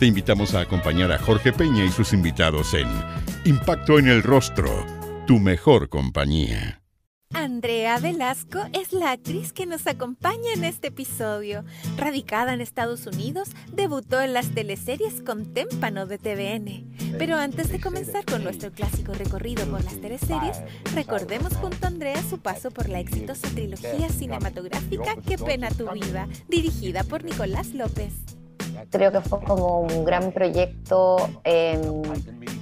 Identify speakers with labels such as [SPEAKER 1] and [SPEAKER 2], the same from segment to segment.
[SPEAKER 1] te invitamos a acompañar a Jorge Peña y sus invitados en Impacto en el Rostro, tu mejor compañía.
[SPEAKER 2] Andrea Velasco es la actriz que nos acompaña en este episodio. Radicada en Estados Unidos, debutó en las teleseries con Témpano de TVN. Pero antes de comenzar con nuestro clásico recorrido por las teleseries, recordemos junto a Andrea su paso por la exitosa trilogía cinematográfica Qué pena tu vida, dirigida por Nicolás López.
[SPEAKER 3] Creo que fue como un gran proyecto, em,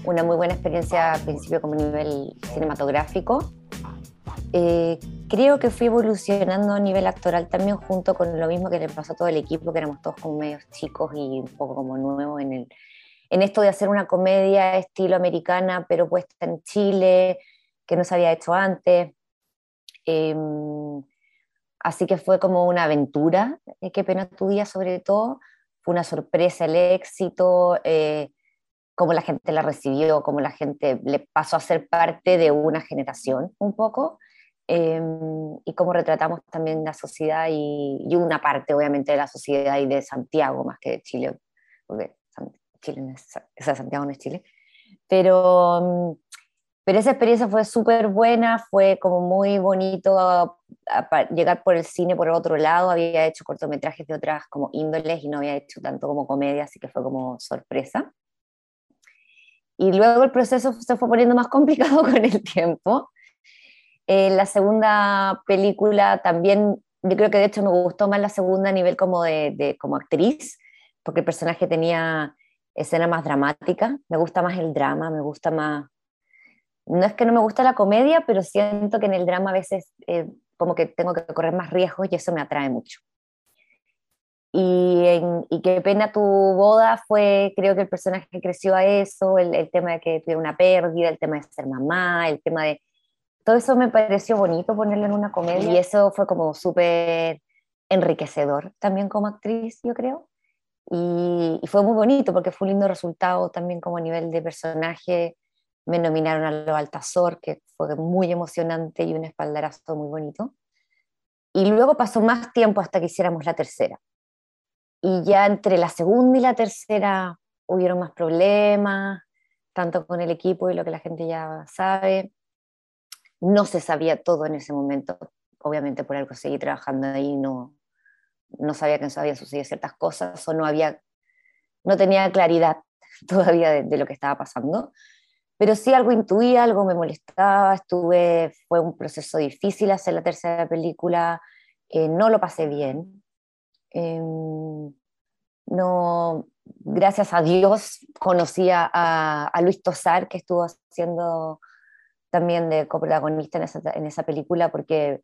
[SPEAKER 3] una muy buena experiencia al principio como nivel cinematográfico. Eh, creo que fui evolucionando a nivel actoral también junto con lo mismo que le pasó a todo el equipo, que éramos todos como medios chicos y un poco como nuevos en, el, en esto de hacer una comedia estilo americana, pero puesta en Chile, que no se había hecho antes. Em, así que fue como una aventura, eh, qué pena tu día sobre todo, una sorpresa el éxito, eh, cómo la gente la recibió, cómo la gente le pasó a ser parte de una generación un poco, em, y cómo retratamos también la sociedad y, una parte obviamente de la sociedad y de Santiago más que de Chile, porque Chile es, Santiago no es Chile, pero pero esa experiencia fue súper buena, fue como muy bonito llegar por el cine por otro lado. Había hecho cortometrajes de otras como índoles y no había hecho tanto como comedia, así que fue como sorpresa. Y luego el proceso se fue poniendo más complicado con el tiempo. Eh, la segunda película también, yo creo que de hecho me gustó más la segunda a nivel como de, de como actriz, porque el personaje tenía escena más dramática. Me gusta más el drama, me gusta más no es que no me gusta la comedia, pero siento que en el drama a veces eh, como que tengo que correr más riesgos y eso me atrae mucho. Y, qué pena tu boda fue, creo que el personaje creció a eso, el, tema de que tuviera una pérdida, el tema de ser mamá, el tema de... Todo eso me pareció bonito ponerlo en una comedia y eso fue como súper enriquecedor también como actriz, yo creo. Y, y, fue muy bonito porque fue un lindo resultado también como a nivel de personaje me nominaron a lo Altazor, que fue muy emocionante y un espaldarazo muy bonito. Y luego pasó más tiempo hasta que hiciéramos la tercera. Y ya entre la segunda y la tercera hubieron más problemas, tanto con el equipo y lo que la gente ya sabe. No se sabía todo en ese momento, obviamente por algo seguí trabajando ahí, no, no sabía que no habían sucedido ciertas cosas o no había, no tenía claridad todavía de lo que estaba pasando pero sí algo intuía, algo me molestaba, estuve, fue un proceso difícil hacer la tercera película, eh, no lo pasé bien. Em, no, gracias a Dios conocí a, a, Luis Tosar, que estuvo haciendo también de coprotagonista en esa, en esa película, porque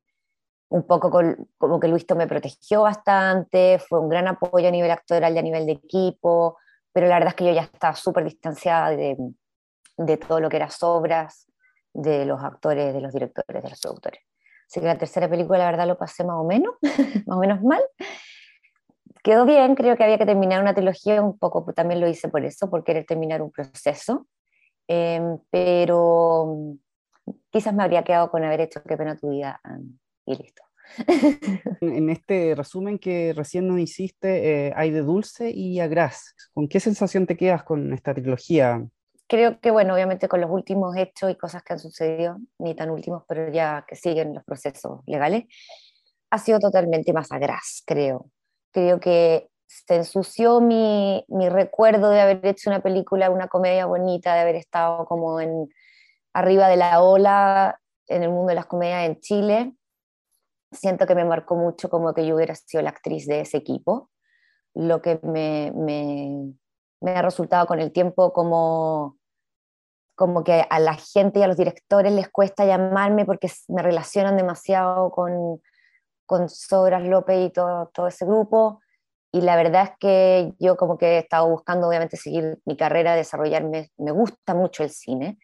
[SPEAKER 3] un poco como que Luis me protegió bastante, fue un gran apoyo a nivel actoral y a nivel de equipo, pero la verdad es que yo ya estaba súper distanciada de, de todo lo que eran obras, de los actores, de los directores, de los productores. Así que la tercera película, la verdad, lo pasé más o menos, más o menos mal. Quedó bien, creo que había que terminar una trilogía, un poco también lo hice por eso, por querer terminar un proceso, em, pero quizás me habría quedado con haber hecho Qué pena tu vida y listo.
[SPEAKER 4] en este resumen que recién nos hiciste, eh, hay de dulce y a gras. ¿Con qué sensación te quedas con esta trilogía?
[SPEAKER 3] Creo que, bueno, obviamente con los últimos hechos y cosas que han sucedido, ni tan últimos, pero ya que siguen los procesos legales, ha sido totalmente más agraz, creo. Creo que se ensució mi, mi, recuerdo de haber hecho una película, una comedia bonita, de haber estado como en arriba de la ola en el mundo de las comedias en Chile. Siento que me marcó mucho como que yo hubiera sido la actriz de ese equipo, lo que me, me me ha resultado con el tiempo como, como que a la gente y a los directores les cuesta llamarme porque me relacionan demasiado con, con Sobras López y todo, todo ese grupo. y la verdad es que yo como que he estado buscando obviamente seguir mi carrera, desarrollarme, me gusta mucho el cine,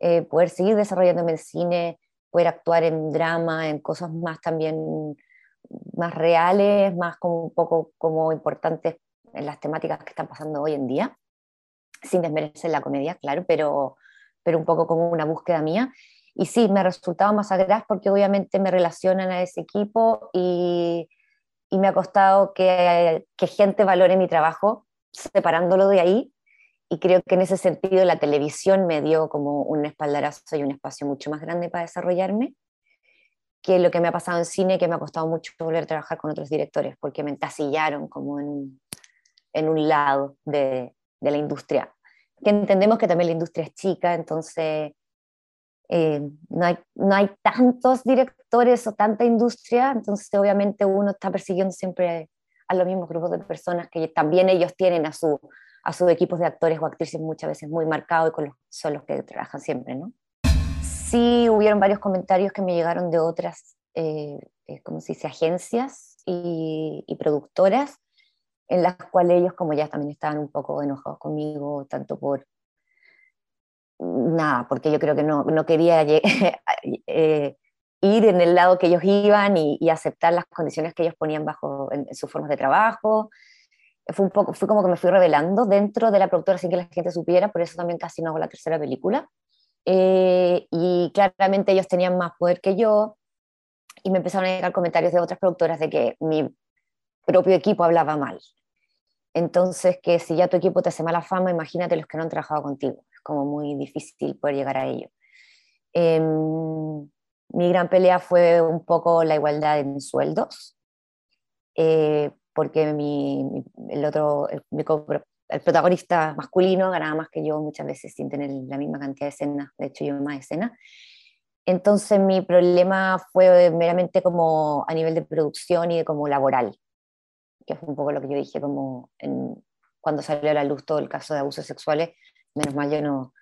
[SPEAKER 3] eh, poder seguir desarrollándome en cine, poder actuar en drama, en cosas más también más reales, más como un poco como importantes en las temáticas que están pasando hoy en día, sin desmerecer la comedia, claro, pero, pero un poco como una búsqueda mía. Y sí, me ha resultado más agraz porque obviamente me relacionan a ese equipo y, y me ha costado que, que gente valore mi trabajo separándolo de ahí y creo que en ese sentido la televisión me dio como un espaldarazo y un espacio mucho más grande para desarrollarme que lo que me ha pasado en cine, que me ha costado mucho volver a trabajar con otros directores, porque me entasillaron como en, en un lado de, de, la industria. Que entendemos que también la industria es chica, entonces eh, no, hay, no hay tantos directores o tanta industria, entonces obviamente uno está persiguiendo siempre a los mismos grupos de personas que también ellos tienen a su, a sus equipos de actores o actrices muchas veces muy marcados y con los, son los que trabajan siempre, ¿no? Sí hubieron varios comentarios que me llegaron de otras, eh, eh se dice, agencias y, y, productoras, en las cuales ellos como ya también estaban un poco enojados conmigo, tanto por nada, porque yo creo que no, no quería eh, ir en el lado que ellos iban y, y, aceptar las condiciones que ellos ponían bajo en, en sus formas de trabajo. Fue, un poco, fue como que me fui revelando dentro de la productora sin que la gente supiera, por eso también casi no hago la tercera película. Eh, y claramente ellos tenían más poder que yo y me empezaron a llegar comentarios de otras productoras de que mi propio equipo hablaba mal. Entonces, que si ya tu equipo te hace mala fama, imagínate los que no han trabajado contigo como muy difícil poder llegar a ello. Eh, mi gran pelea fue un poco la igualdad en sueldos, eh, porque mi, el otro, el, el, protagonista masculino ganaba más que yo muchas veces sin tener la misma cantidad de escenas, de hecho yo más escenas. Entonces mi problema fue meramente como a nivel de producción y de como laboral, que fue un poco lo que yo dije como en, cuando salió a la luz todo el caso de abusos sexuales, menos mal yo no,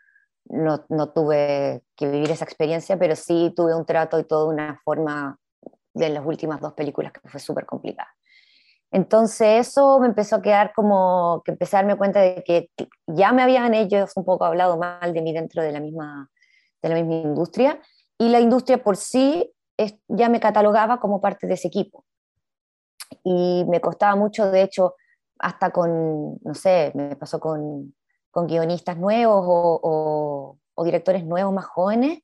[SPEAKER 3] no, no, tuve que vivir esa experiencia, pero sí tuve un trato y toda una forma de las últimas dos películas que fue súper complicada. Entonces eso me empezó a quedar como que empecé a darme cuenta de que ya me habían ellos un poco hablado mal de mí dentro de la misma, de la misma industria y la industria por sí es, ya me catalogaba como parte de ese equipo. Y me costaba mucho, de hecho, hasta con, no sé, me pasó con con guionistas nuevos o, o, directores nuevos más jóvenes,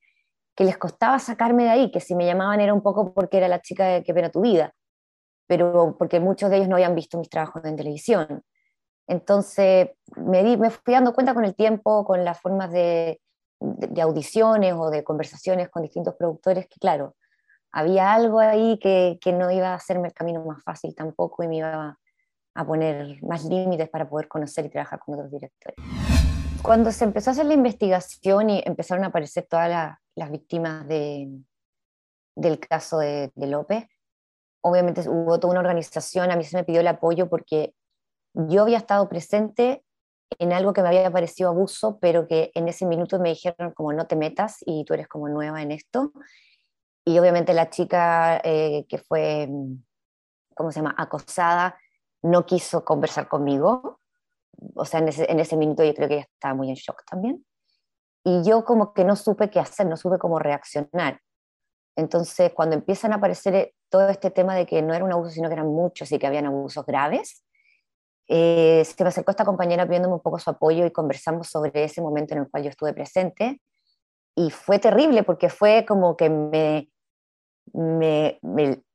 [SPEAKER 3] que les costaba sacarme de ahí, que si me llamaban era un poco porque era la chica de que pena tu vida, pero porque muchos de ellos no habían visto mis trabajos en televisión. Entonces me, di, me fui dando cuenta con el tiempo, con las formas de, de, de, audiciones o de conversaciones con distintos productores, que claro, había algo ahí que, que no iba a hacerme el camino más fácil tampoco y me iba a poner más límites para poder conocer y trabajar con otros directores. Cuando se empezó a hacer la investigación y empezaron a aparecer todas la, las víctimas de, del caso de, de, López, obviamente hubo toda una organización, a mí se me pidió el apoyo porque yo había estado presente en algo que me había parecido abuso, pero que en ese minuto me dijeron como no te metas y tú eres como nueva en esto. Y obviamente la chica eh, que fue, ¿cómo se llama?, acosada, no quiso conversar conmigo. O sea, en ese, en ese minuto yo creo que ella estaba muy en shock también. Y yo como que no supe qué hacer, no supe cómo reaccionar. Entonces, cuando empiezan a aparecer todo este tema de que no era un abuso, sino que eran muchos y que habían abusos graves, eh, se me acercó esta compañera pidiéndome un poco su apoyo y conversamos sobre ese momento en el cual yo estuve presente. Y fue terrible porque fue como que me, me,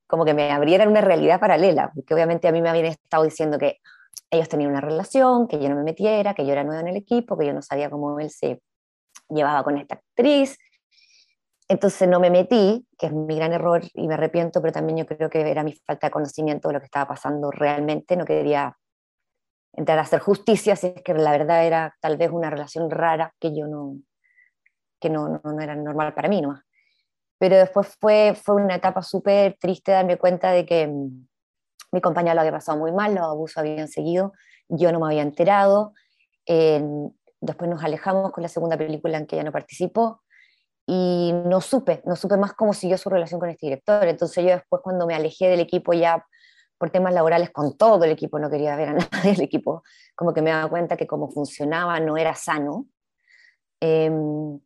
[SPEAKER 3] como que me abrieran una realidad paralela, porque obviamente a mí me habían estado diciendo que ellos tenían una relación, que yo no me metiera, que yo era nueva en el equipo, que yo no sabía cómo él se llevaba con esta actriz. Entonces no me metí, que es mi gran error y me arrepiento, pero también yo creo que era mi falta de conocimiento de lo que estaba pasando realmente. No quería entrar a hacer justicia, si es que la verdad era tal vez una relación rara que yo no, que no, no, no era normal para mí nomás pero después fue, fue una etapa súper triste darme cuenta de que mm, mi compañero lo había pasado muy mal, los abusos habían seguido, yo no me había enterado, eh, después nos alejamos con la segunda película en que ella no participó y no supe, no supe más cómo siguió su relación con este director, entonces yo después cuando me alejé del equipo ya por temas laborales con todo el equipo, no quería ver a nadie del equipo, como que me daba cuenta que como funcionaba no era sano. Em,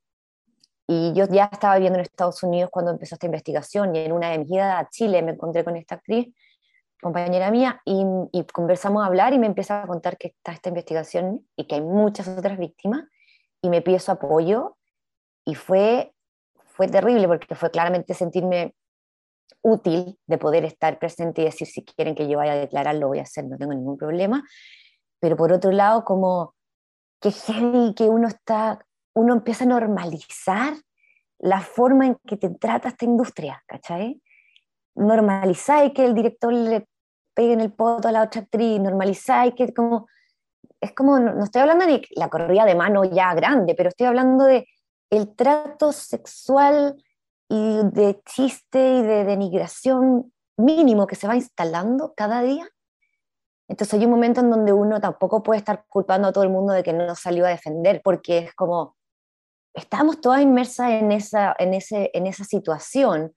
[SPEAKER 3] y yo ya estaba viviendo en Estados Unidos cuando empezó esta investigación y en una de mis idas a Chile me encontré con esta actriz, compañera mía, y, y, conversamos a hablar y me empieza a contar que está esta investigación y que hay muchas otras víctimas y me pide su apoyo y fue, fue terrible porque fue claramente sentirme útil de poder estar presente y decir si quieren que yo vaya a declarar, lo voy a hacer, no tengo ningún problema. Pero por otro lado, como que heavy que uno está, uno empieza a normalizar la forma en que te trata esta industria, ¿cachai? Normalizáis que el director le pegue en el poto a la otra actriz, normalizáis que como, es como, no, estoy hablando de la corrida de mano ya grande, pero estoy hablando de el trato sexual y de chiste y de denigración mínimo que se va instalando cada día. Entonces hay un momento en donde uno tampoco puede estar culpando a todo el mundo de que no salió a defender, porque es como, estamos todas inmersas en esa, en ese, en esa situación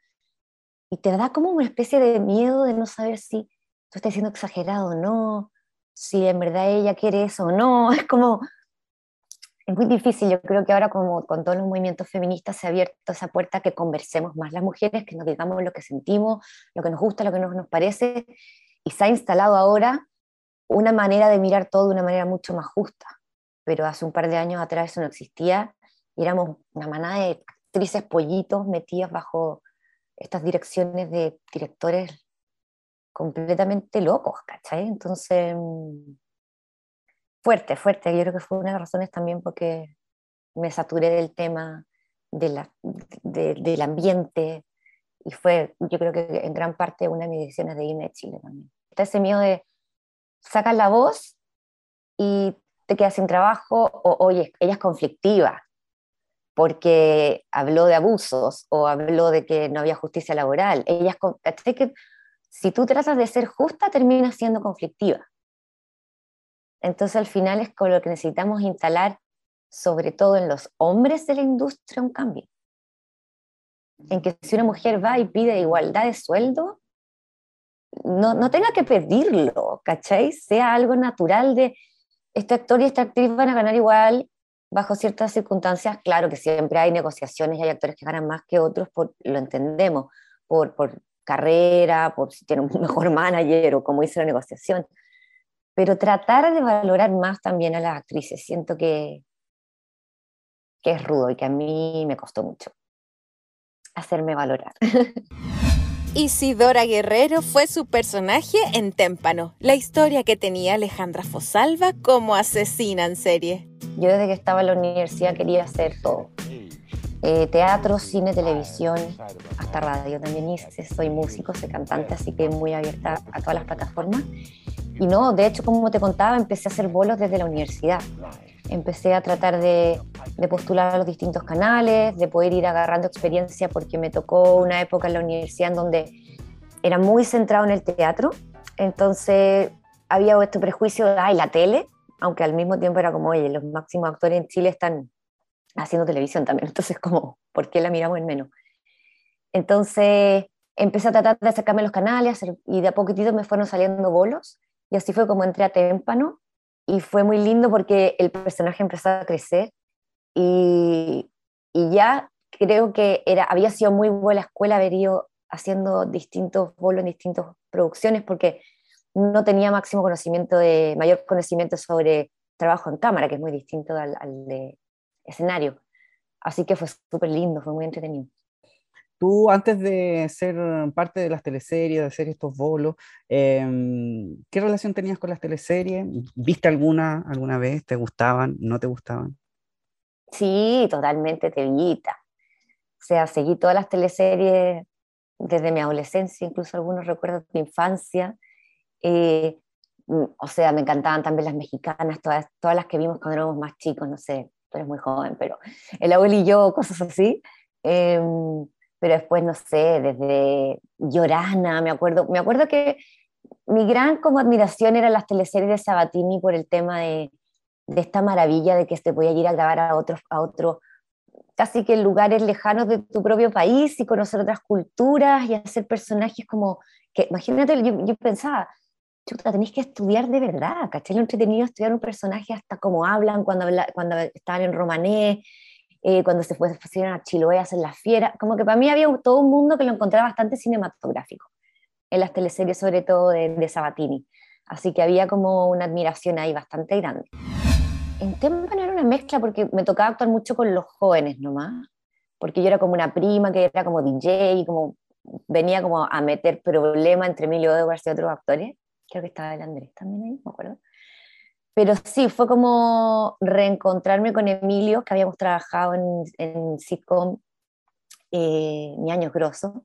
[SPEAKER 3] y te da como una especie de miedo de no saber si tú estás siendo exagerado o no, si en verdad ella quiere eso o no, es como, es muy difícil. Yo creo que ahora como con todos los movimientos feministas se ha abierto esa puerta que conversemos más las mujeres, que nos digamos lo que sentimos, lo que nos gusta, lo que no nos parece, y se ha instalado ahora una manera de mirar todo de una manera mucho más justa. Pero hace un par de años atrás eso no existía y éramos una manada de actrices pollitos metidas bajo estas direcciones de directores completamente locos, ¿cachai? Entonces mm, fuerte, fuerte. Yo creo que fue una de las razones también porque me saturé del tema de la, del ambiente y fue, yo creo que en gran parte una de mis decisiones de irme a Chile también. Está ese miedo de sacar la voz y te quedas sin trabajo o, oye, ella es conflictiva porque habló de abusos o habló de que no había justicia laboral. Ella es, que si tú tratas de ser justa, terminas siendo conflictiva. Entonces al final es con lo que necesitamos instalar, sobre todo en los hombres de la industria, un cambio. En que si una mujer va y pide igualdad de sueldo, no, no tenga que pedirlo, ¿cachai? Sea algo natural de este actor y esta actriz van a ganar igual bajo ciertas circunstancias. Claro que siempre hay negociaciones y hay actores que ganan más que otros, por, lo entendemos, por, por carrera, por si tiene un mejor manager o como dice la negociación pero tratar de valorar más también a las actrices. Siento que, que es rudo y que a mí me costó mucho hacerme valorar.
[SPEAKER 2] Isidora Guerrero fue su personaje en Témpano, la historia que tenía Alejandra Fosalva como asesina en serie.
[SPEAKER 3] Yo desde que estaba en la universidad quería hacer todo. Eh, teatro, cine, televisión, hasta radio también hice. Soy músico, soy cantante, así que muy abierta a todas las plataformas. Y no, de hecho, como te contaba, empecé a hacer bolos desde la universidad. Empecé a tratar de, postular a los distintos canales, de poder ir agarrando experiencia, porque me tocó una época en la universidad en donde era muy centrado en el teatro. Entonces había este prejuicio de, ay, la tele, aunque al mismo tiempo era como, oye, los máximos actores en Chile están haciendo televisión también. Entonces, como, ¿por qué la miramos en menos? Entonces empecé a tratar de acercarme a los canales y de a poquitito me fueron saliendo bolos y así fue como entré a Témpano y fue muy lindo porque el personaje empezó a crecer y, y ya creo que era, había sido muy buena escuela haber ido haciendo distintos bolos en distintas producciones porque no tenía máximo conocimiento de, mayor conocimiento sobre trabajo en cámara, que es muy distinto al, al de escenario. Así que fue súper lindo, fue muy entretenido.
[SPEAKER 4] Tú, antes de ser parte de las teleseries, de hacer estos bolos, em, ¿qué relación tenías con las teleseries? ¿Viste alguna alguna vez? ¿Te gustaban? ¿No te gustaban?
[SPEAKER 3] Sí, totalmente te O sea, seguí todas las teleseries desde mi adolescencia, incluso algunos recuerdos de mi infancia. Eh, mm, o sea, me encantaban también las mexicanas, todas, todas las que vimos cuando éramos más chicos, no sé, tú eres muy joven, pero el abuelo y yo, cosas así. Em, pero después, no sé, desde Llorana, me acuerdo, me acuerdo que mi gran como admiración eran las teleseries de Sabatini por el tema de, de esta maravilla de que se podía ir a grabar a otro, a otro casi que en lugares lejanos de tu propio país y conocer otras culturas y hacer personajes como que, imagínate, yo, yo pensaba, chuta, tenéis que estudiar de verdad, ¿cachai? Lo entretenido estudiar un personaje hasta cómo hablan cuando, cuando estaban en romané, eh, cuando se fueron a Chiloé a hacer la fiera, como que para mí había todo un mundo que lo encontraba bastante cinematográfico, en las teleseries sobre todo de, de Sabatini, así que había como una admiración ahí bastante grande. En Tempa no era una mezcla porque me tocaba actuar mucho con los jóvenes nomás, porque yo era como una prima que era como DJ, como venía como a meter problema entre Emilio Edwards y otros actores, creo que estaba el Andrés también ahí, me acuerdo. Pero sí, fue como reencontrarme con Emilio, que habíamos trabajado en, en sitcom eh, Mi Año Grosso.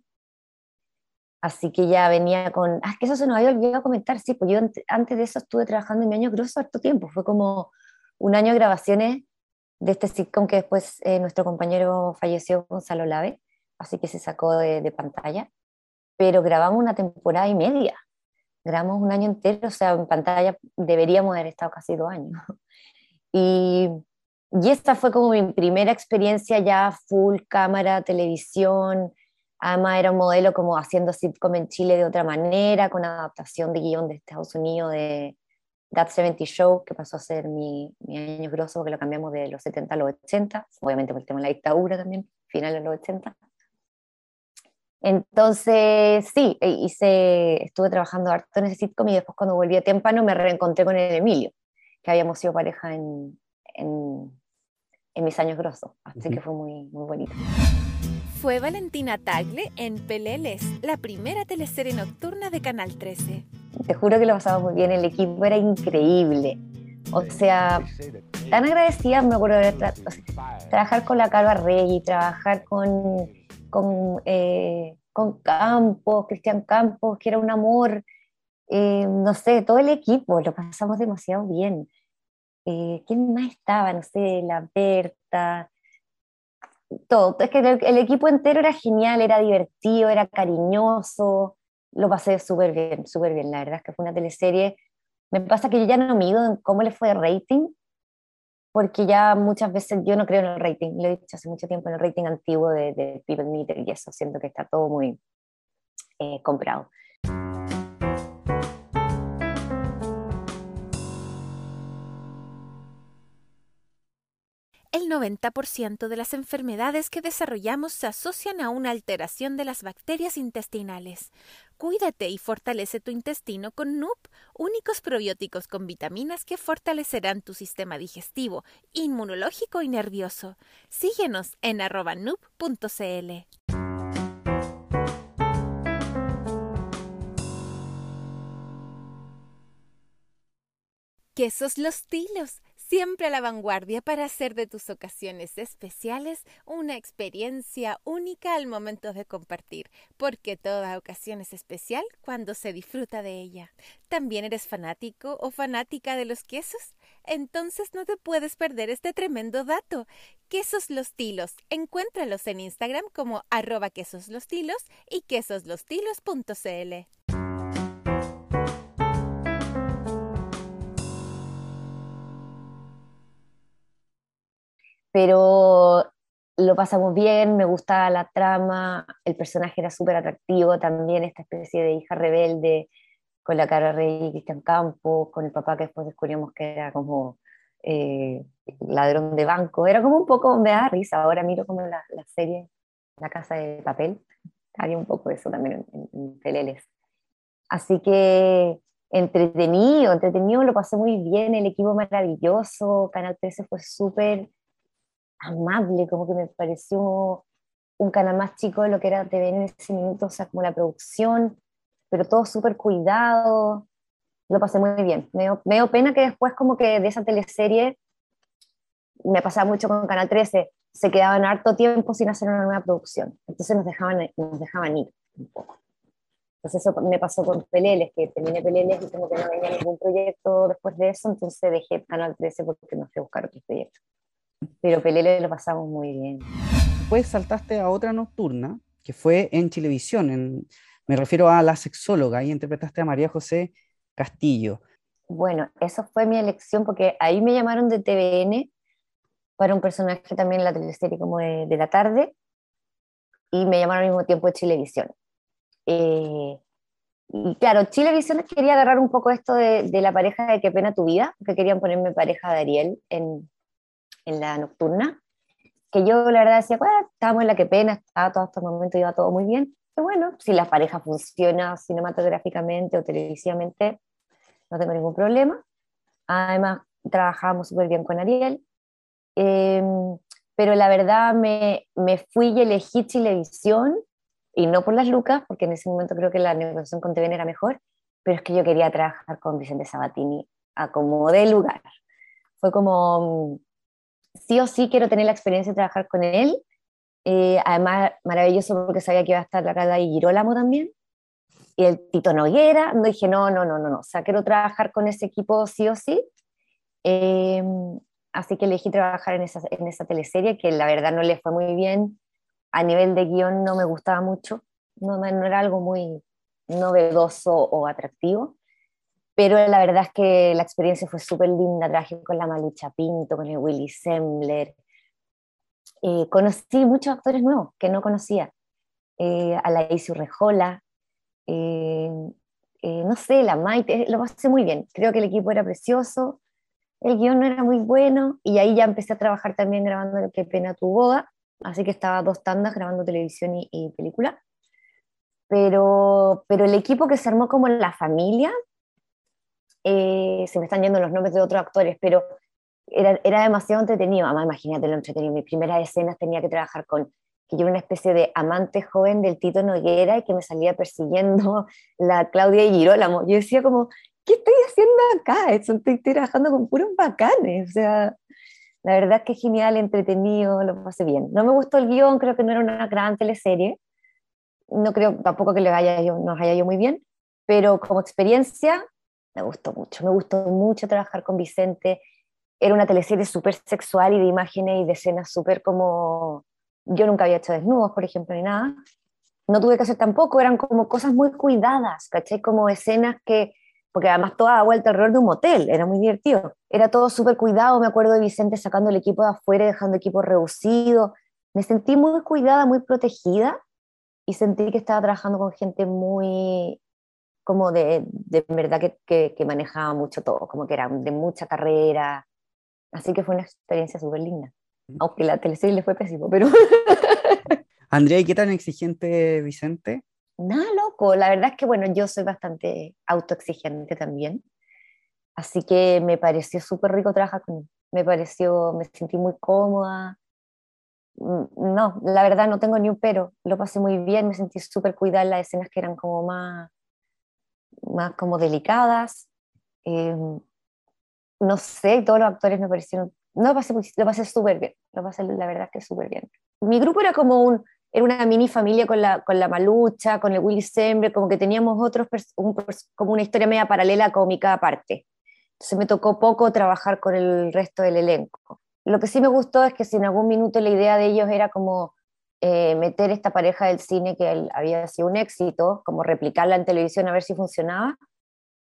[SPEAKER 3] Así que ya venía con... Ah, es que eso se nos había olvidado comentar, sí, pues yo antes de eso estuve trabajando en Mi Año Grosso harto tiempo, fue como un año de grabaciones de este sitcom que después eh, nuestro compañero falleció, Gonzalo Lave, así que se sacó de, de pantalla, pero grabamos una temporada y media grabamos un año entero, o sea, en pantalla deberíamos haber estado casi dos años. Y, y esta fue como mi primera experiencia ya full cámara, televisión. Además era un modelo como haciendo sitcom en Chile de otra manera, con adaptación de guion de Estados Unidos, de That 70 Show, que pasó a ser mi, mi año grosso, porque lo cambiamos de los 70 a los 80, obviamente por el tema de la dictadura también, final de los 80. Entonces, sí, e hice, estuve trabajando harto en ese sitcom y después cuando volví a Témpano me reencontré con el Emilio, que habíamos sido pareja en, en, mis años grosos, así que fue muy, muy bonito.
[SPEAKER 2] Fue Valentina Tagle en Peleles, la primera teleserie nocturna de Canal 13.
[SPEAKER 3] Te juro que lo pasamos muy bien, el equipo era increíble. O sea, tan agradecida me acuerdo de trabajar con la Carva Rey, trabajar con con, eh, con Campos, Cristian Campos, que era un amor, eh, no sé, todo el equipo, lo pasamos demasiado bien. Eh, ¿Quién más estaba? No sé, la Berta, todo. Es que el, equipo entero era genial, era divertido, era cariñoso, lo pasé súper bien, súper bien, la verdad es que fue una teleserie. Me pasa que yo ya no mido en cómo le fue el rating, porque ya muchas veces yo no creo en el rating, lo he dicho hace mucho tiempo, en el rating antiguo de, de People Meter y eso, siento que está todo muy eh, comprado.
[SPEAKER 2] El 90% de las enfermedades que desarrollamos se asocian a una alteración de las bacterias intestinales. Cuídate y fortalece tu intestino con NUP, únicos probióticos con vitaminas que fortalecerán tu sistema digestivo, inmunológico y nervioso. Síguenos en arroba nup.cl. Quesos Los Tilos siempre a la vanguardia para hacer de tus ocasiones especiales una experiencia única al momento de compartir, porque toda ocasión es especial cuando se disfruta de ella. ¿También eres fanático o fanática de los quesos? Entonces no te puedes perder este tremendo dato. Quesos Los Tilos. Encuéntralos en Instagram como arroba quesoslostilos y quesoslostilos.cl.
[SPEAKER 3] pero lo pasamos bien, me gustaba la trama, el personaje era súper atractivo también, esta especie de hija rebelde con la cara rey Cristian Campos, con el papá que después descubrimos que era como eh, ladrón de banco, era como un poco, me da risa, ahora miro como la, la serie La Casa de Papel, había un poco de eso también en, en Peleles. Así que entretenido, entretenido, lo pasé muy bien, el equipo maravilloso, Canal 13 fue súper amable, como que me pareció un canal más chico de lo que era TV en ese minuto, o sea, como la producción, pero todo súper cuidado, lo pasé muy bien. Me dio, pena que después como que de esa teleserie, me pasaba mucho con Canal 13, se quedaban harto tiempo sin hacer una nueva producción, entonces nos dejaban, nos dejaban ir un poco. Entonces eso me pasó con Peleles, que terminé Peleles y como que no venía ningún proyecto después de eso, entonces dejé Canal 13 porque no fui a buscar otros proyectos pero Pelele lo pasamos muy bien.
[SPEAKER 4] Después saltaste a otra nocturna, que fue en televisión, en, me refiero a La Sexóloga, y interpretaste a María José Castillo.
[SPEAKER 3] Bueno, eso fue mi elección porque ahí me llamaron de TVN para un personaje también en la teleserie como de, de la tarde y me llamaron al mismo tiempo de Chilevisión. Eh, y claro, Chilevisión quería agarrar un poco esto de, de, la pareja de Qué pena tu vida, que querían ponerme pareja de Ariel en, en la nocturna, que yo la verdad decía, bueno, estábamos en la Qué pena, estaba todo hasta el momento, iba todo muy bien, pero bueno, si la pareja funciona cinematográficamente o televisivamente, no tengo ningún problema. Además, trabajábamos súper bien con Ariel. Eh, pero la verdad me, me fui y elegí Chilevisión, y no por las lucas, porque en ese momento creo que la negociación con TVN era mejor, pero es que yo quería trabajar con Vicente Sabatini a como de lugar. Fue como, sí o sí quiero tener la experiencia de trabajar con él, eh, además maravilloso porque sabía que iba a estar la cara y Girolamo también, y el Tito Noguera, no dije, no, no, no, no, no, o sea, quiero trabajar con ese equipo sí o sí, eh, así que elegí trabajar en esa, en esa teleserie, que la verdad no le fue muy bien. A nivel de guion no me gustaba mucho, no, no era algo muy novedoso o atractivo, pero la verdad es que la experiencia fue súper linda. Trabajé con la Malucha Pinto, con el Willy Sembler. Eh, conocí muchos actores nuevos que no conocía. Eh, a la Isi Rejola, eh, eh, no sé, la Maite, lo pasé muy bien. Creo que el equipo era precioso el guion no era muy bueno y ahí ya empecé a trabajar también grabando Qué pena tu boda, así que estaba dos tandas grabando televisión y, película. Pero, pero el equipo que se armó como la familia, eh, se me están yendo los nombres de otros actores, pero era, era demasiado entretenido. Además, imagínate lo entretenido. Mis primeras escenas tenía que trabajar con que yo era una especie de amante joven del Tito Noguera y que me salía persiguiendo la Claudia y Girolamo. Yo decía como, ¿qué estoy haciendo acá? Estoy trabajando con puros bacanes. O sea, la verdad es que es genial, entretenido, lo pasé bien. No me gustó el guion, creo que no era una gran teleserie. No creo tampoco que le haya nos haya ido muy bien, pero como experiencia me gustó mucho. Me gustó mucho trabajar con Vicente. Era una teleserie súper sexual y de imágenes y de escenas súper como... Yo nunca había hecho desnudos, por ejemplo, ni nada. No tuve que hacer tampoco, eran como cosas muy cuidadas, ¿caché? Como escenas que porque además todo daba vuelta alrededor de un motel, era muy divertido. Era todo súper cuidado, me acuerdo de Vicente sacando el equipo de afuera, dejando equipo reducido. Me sentí muy cuidada, muy protegida y sentí que estaba trabajando con gente muy, como de, de verdad que, que, manejaba mucho todo, como que era de mucha carrera. Así que fue una experiencia súper linda. Aunque la teleserie le fue pésimo, pero...
[SPEAKER 4] Andrea, ¿y qué tan exigente Vicente?
[SPEAKER 3] Nada loco, la verdad es que bueno, yo soy bastante autoexigente también, así que me pareció súper rico trabajar con él, me pareció, me sentí muy cómoda, mm, no, la verdad no tengo ni un pero, lo pasé muy bien, me sentí súper cuidada. En las escenas que eran como más, más como delicadas, em, no sé, todos los actores me parecieron, no lo pasé, lo pasé súper bien, lo pasé la verdad que súper bien. Mi grupo era como un era una mini familia con la, con la Malucha, con el Willy Sembre, como que teníamos otros, como una historia media paralela cómica aparte. Entonces me tocó poco trabajar con el resto del elenco. Lo que sí me gustó es que si en algún minuto la idea de ellos era como eh, meter esta pareja del cine que había sido un éxito, como replicarla en televisión a ver si funcionaba,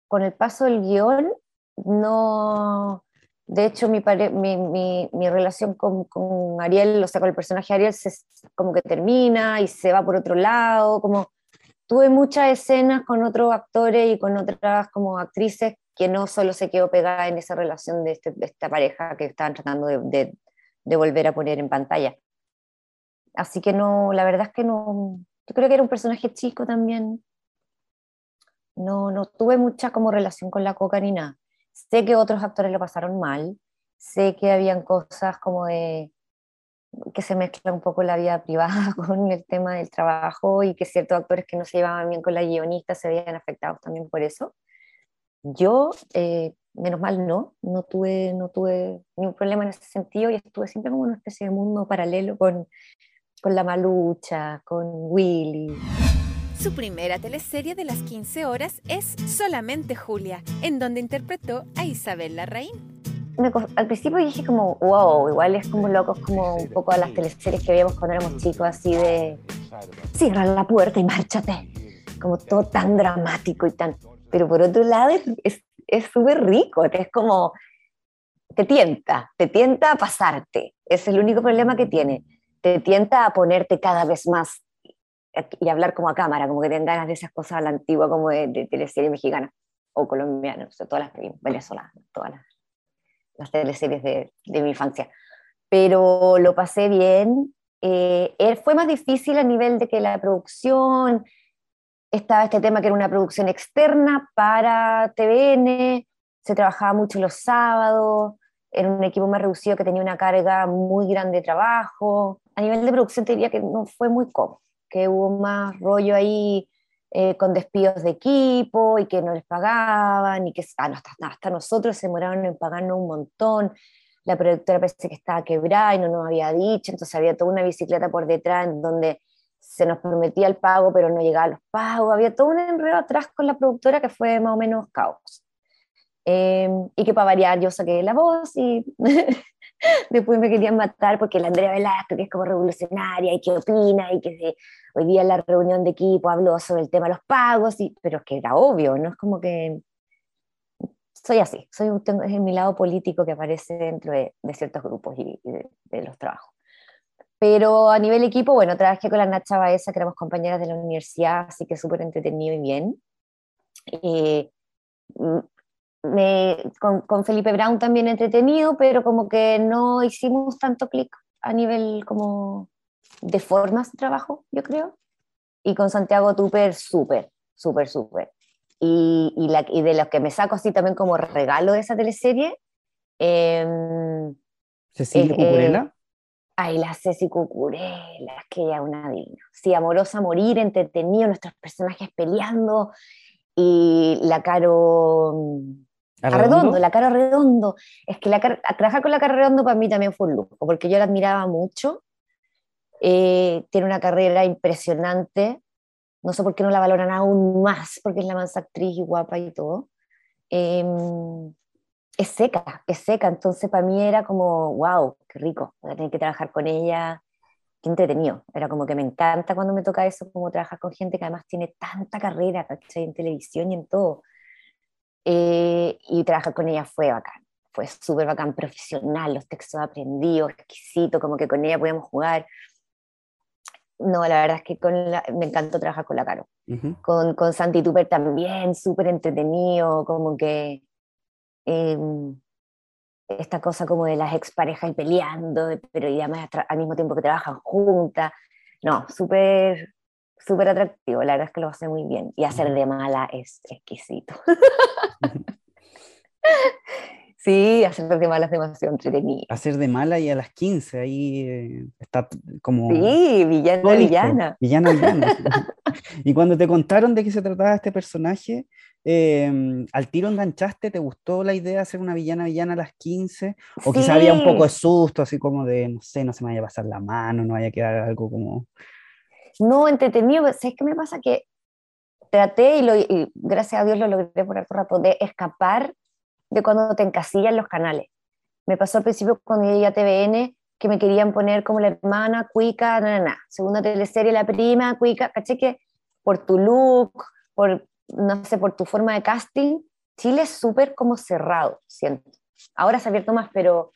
[SPEAKER 3] con el paso del guion no, de hecho, mi, mi, mi, relación con, con, Ariel, o sea, con el personaje Ariel, se, como que termina y se va por otro lado, como tuve muchas escenas con otros actores y con otras como actrices que no solo se quedó pegada en esa relación de, este, esta pareja que estaban tratando de, de, volver a poner en pantalla. Así que no, la verdad es que no, yo creo que era un personaje chico también. No, no tuve mucha como relación con la coca ni nada. Sé que otros actores lo pasaron mal, sé que habían cosas como de que se mezcla un poco la vida privada con el tema del trabajo y que ciertos actores que no se llevaban bien con la guionista se veían afectados también por eso. Yo, eh, menos mal, no, no tuve, no tuve ningún problema en ese sentido y estuve siempre como una especie de mundo paralelo con, con la malucha, con Willy.
[SPEAKER 2] Su primera teleserie de las 15 horas es Solamente Julia, en donde interpretó a Isabel Larraín.
[SPEAKER 3] al principio dije como, wow, igual es como loco, como un poco a las teleseries que veíamos cuando éramos chicos, así de, cierra la puerta y márchate, como todo tan dramático y tan... Pero por otro lado es súper rico, es como, te tienta, te tienta a pasarte. Es el único problema que tiene. Te tienta a ponerte cada vez más y hablar como a cámara, como que tengan ganas de esas cosas a la antigua, como de, de teleserie mexicana o colombiana, o todas las venezolanas, todas las, las teleseries de, de, mi infancia. Pero lo pasé bien. Eh, fue más difícil a nivel de que la producción, estaba este tema que era una producción externa para TVN, se trabajaba mucho los sábados, era un equipo más reducido que tenía una carga muy grande de trabajo. A nivel de producción te diría que no fue muy cómodo, que hubo más rollo ahí eh, con despidos de equipo y que no les pagaban y que ah, hasta, hasta nosotros se demoraron en pagarnos un montón. La productora parece que estaba quebrada y no nos había dicho, entonces había toda una bicicleta por detrás en donde se nos prometía el pago, pero no llegaba los pagos. Había todo un enredo atrás con la productora que fue más o menos caos. Em, y que para variar yo saqué la voz y después me querían matar porque la Andrea Velasco, que es como revolucionaria y que opina y que hoy día en la reunión de equipo habló sobre el tema de los pagos, y, pero es que era obvio, no es como que soy así, soy tengo, es mi lado político que aparece dentro de, ciertos grupos y, de, de, los trabajos. Pero a nivel equipo, bueno, trabajé con la Nacha Baeza, que éramos compañeras de la universidad, así que súper entretenido y bien. Eh, me, con, con, Felipe Brown también entretenido, pero como que no hicimos tanto clic a nivel como de formas de trabajo, yo creo. Y con Santiago Tupper, súper, súper, súper. Y, y, la, y, de los que me saco así también como regalo de esa teleserie. Eh,
[SPEAKER 4] ¿Cecilia Cucurela?
[SPEAKER 3] Ay, la Ceci Cucurella, que ella es una digna. Sí, amorosa morir, entretenido, nuestros personajes peleando. Y la Caro. Arredondo, la Caro Redondo. Es que la, trabajar con la Caro Redondo para mí también fue un lujo, porque yo la admiraba mucho. Eh, tiene una carrera impresionante. No sé por qué no la valoran aún más, porque es la más actriz y guapa y todo. Eh, es seca, es seca, entonces para mí era como, wow, qué rico, voy a tener que trabajar con ella, qué entretenido, era como que me encanta cuando me toca eso, como trabajar con gente que además tiene tanta carrera, ¿cachai? En televisión y en todo. Eh, y trabajar con ella fue bacán, fue súper bacán, profesional, los textos aprendidos, exquisito, como que con ella podíamos jugar. No, la verdad es que con me encantó trabajar con la Caro. con, con Santi Tupper también, súper entretenido, como que Em, esta cosa como de las exparejas peleando, pero y además al mismo tiempo que trabajan juntas. No, súper súper atractivo, la verdad es que lo hace muy bien. Y hacer de mala es exquisito. sí, hacer de mala es demasiado entretenido.
[SPEAKER 4] Hacer de mala y a las 15, ahí eh, está como...
[SPEAKER 3] Sí, villana, villana.
[SPEAKER 4] Villana, villana. y cuando te contaron de qué se trataba este personaje, Em, ¿al tiro enganchaste? ¿Te gustó la idea de hacer una villana villana a las 15? ¿O quizá había un poco de susto, así como de, no sé, no se me vaya a pasar la mano, no vaya a quedar algo como...
[SPEAKER 3] No, entretenido, ¿sabes qué me pasa? Que traté y, lo, gracias a Dios lo logré por algo rato, de escapar de cuando te encasillan los canales. Me pasó al principio cuando llegué a TVN que me querían poner como la hermana, cuica, nada, nada. Segunda teleserie, la prima, cuica, caché que por tu look, por no sé, por tu forma de casting, Chile es súper como cerrado, siento. Ahora se ha abierto más, pero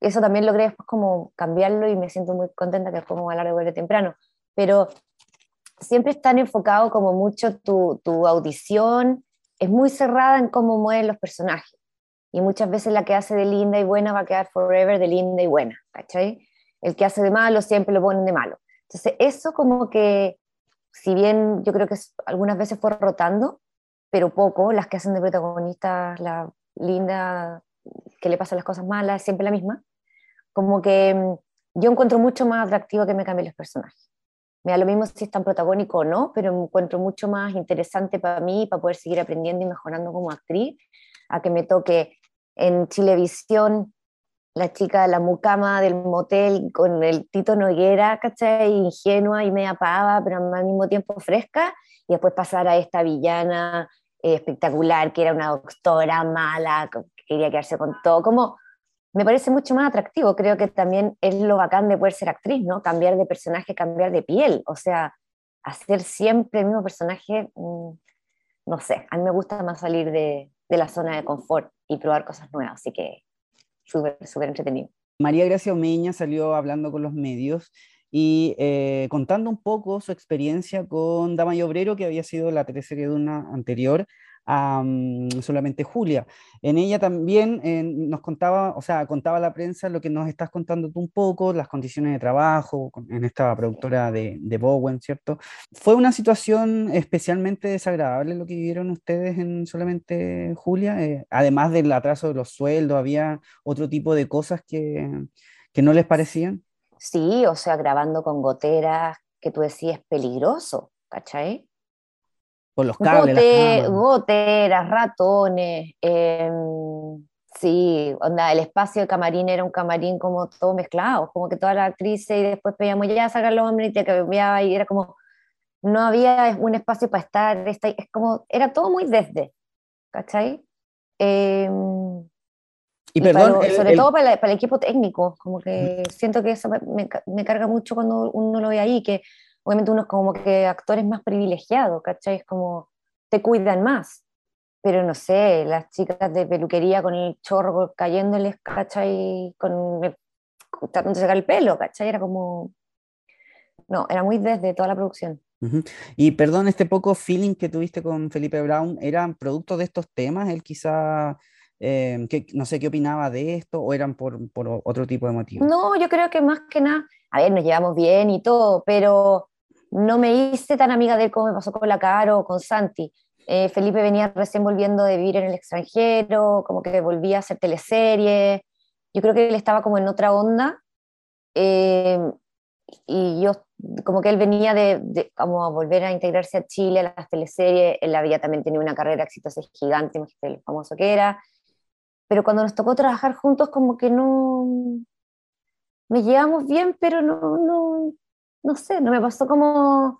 [SPEAKER 3] eso también logré después como cambiarlo y me siento muy contenta que es como hablar de vuelta temprano. Pero siempre están enfocado como mucho tu, tu audición, es muy cerrada en cómo mueven los personajes. Y muchas veces la que hace de linda y buena va a quedar forever de linda y buena, ¿cachai? El que hace de malo siempre lo ponen de malo. Entonces, eso como que si bien yo creo que algunas veces fue rotando, pero poco, las que hacen de protagonista, la linda, que le pasan las cosas malas, siempre la misma, como que mm, yo encuentro mucho más atractivo que me cambien los personajes. Me da lo mismo si están protagónicos o no, pero encuentro mucho más interesante para mí, para poder seguir aprendiendo y mejorando como actriz, a que me toque en Chilevisión la chica de la mucama del motel con el Tito Noguera, ¿cachai? Ingenua y media pava, pero al mismo tiempo fresca, y después pasar a esta villana eh, espectacular, que era una doctora mala, que quería quedarse con todo, como me parece mucho más atractivo, creo que también es lo bacán de poder ser actriz, ¿no? Cambiar de personaje, cambiar de piel, o sea, hacer siempre el mismo personaje, mm, no sé, a mí me gusta más salir de, de la zona de confort y probar cosas nuevas, así que súper, súper entretenido.
[SPEAKER 4] María Gracia Omeña salió hablando con los medios y eh, contando un poco su experiencia con Dama y Obrero, que había sido la teleserie de una anterior mm, solamente Julia. En ella también nos contaba, o sea, contaba la prensa lo que nos estás contando tú un poco, las condiciones de trabajo en esta productora de, de Bowen, ¿cierto? ¿Fue una situación especialmente desagradable lo que vivieron ustedes en solamente Julia? Eh, además del atraso de los sueldos, ¿había otro tipo de cosas que, que no les parecían?
[SPEAKER 3] Sí, o sea, grabando con goteras, que tú decías peligroso, ¿cachai?
[SPEAKER 4] Por los cables.
[SPEAKER 3] goteras, ratones. Em, sí, onda, el espacio de camarín era un camarín como todo mezclado, como que todas las actrices y después pedíamos ya sacar los hombres y te cambiaba y era como, no había un espacio para estar, es como, era todo muy desde, ¿cachai? Em, y, perdón, sobre todo para, el equipo técnico, como que siento que eso me, me, carga mucho cuando uno lo ve ahí, que obviamente uno es como que actores más privilegiados, ¿cachai? Es como, te cuidan más. Pero no sé, las chicas de peluquería con el chorro cayéndoles, ¿cachai? Con, tratando de sacar el pelo, ¿cachai? Era como, no, era muy desde toda la producción.
[SPEAKER 4] Y perdón, este poco feeling que tuviste con Felipe Brown, ¿eran producto de estos temas? Él quizá, eh, que, no sé qué opinaba de esto, o eran por, por, otro tipo de motivos?
[SPEAKER 3] No, yo creo que más que nada, a ver, nos llevamos bien y todo, pero no me hice tan amiga de él como me pasó con la Caro o con Santi. Eh, Felipe venía recién volviendo de vivir en el extranjero, como que volvía a hacer teleseries. Yo creo que él estaba como en otra onda. Eh, y yo, como que él venía de, como a volver a integrarse a Chile, a las teleseries. Él había también tenido una carrera exitosa gigante, imagínate lo famoso que era. Pero cuando nos tocó trabajar juntos, como que no. Me llevamos bien, pero no, no, no sé, no me pasó como...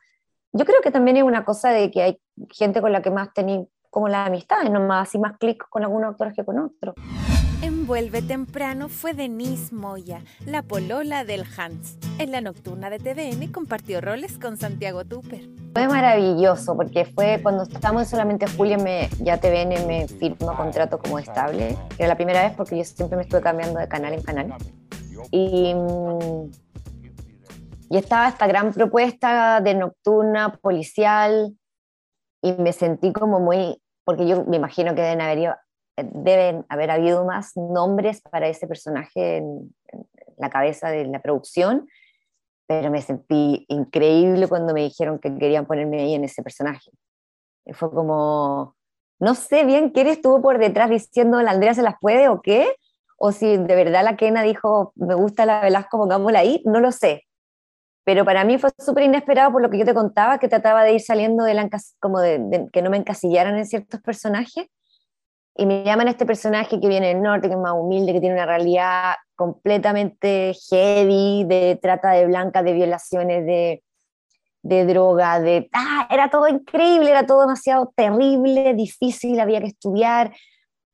[SPEAKER 3] Yo creo que también es una cosa de que hay gente con la que más tení como la amistad, y no más así más clic con algunos actores que con otros.
[SPEAKER 2] Envuelve temprano fue Denise Moya, la polola del Hans. En la nocturna de TVN compartió roles con Santiago Tupper.
[SPEAKER 3] Fue maravilloso porque fue cuando estábamos solamente Julia, me, ya TVN me firmó contrato como estable. Era la primera vez porque yo siempre me estuve cambiando de canal en canal. Y mm, y estaba esta gran propuesta de nocturna, policial, y me sentí como muy, porque yo me imagino que deben haber, deben haber habido más nombres para ese personaje en, la cabeza de la producción, pero me sentí increíble cuando me dijeron que querían ponerme ahí en ese personaje. Y fue como, no sé bien quién estuvo por detrás diciendo la Andrea se las puede o qué, o si de verdad la Kena dijo me gusta la Velasco, pongámosla ahí, no lo sé, pero para mí fue súper inesperado por lo que yo te contaba, que trataba de ir saliendo de la como de, que no me encasillaran en ciertos personajes, y me llaman a este personaje que viene del norte, que es más humilde, que tiene una realidad completamente heavy, de trata de blancas, de violaciones, de, de droga, de... Ah, era todo increíble, era todo demasiado terrible, difícil, había que estudiar.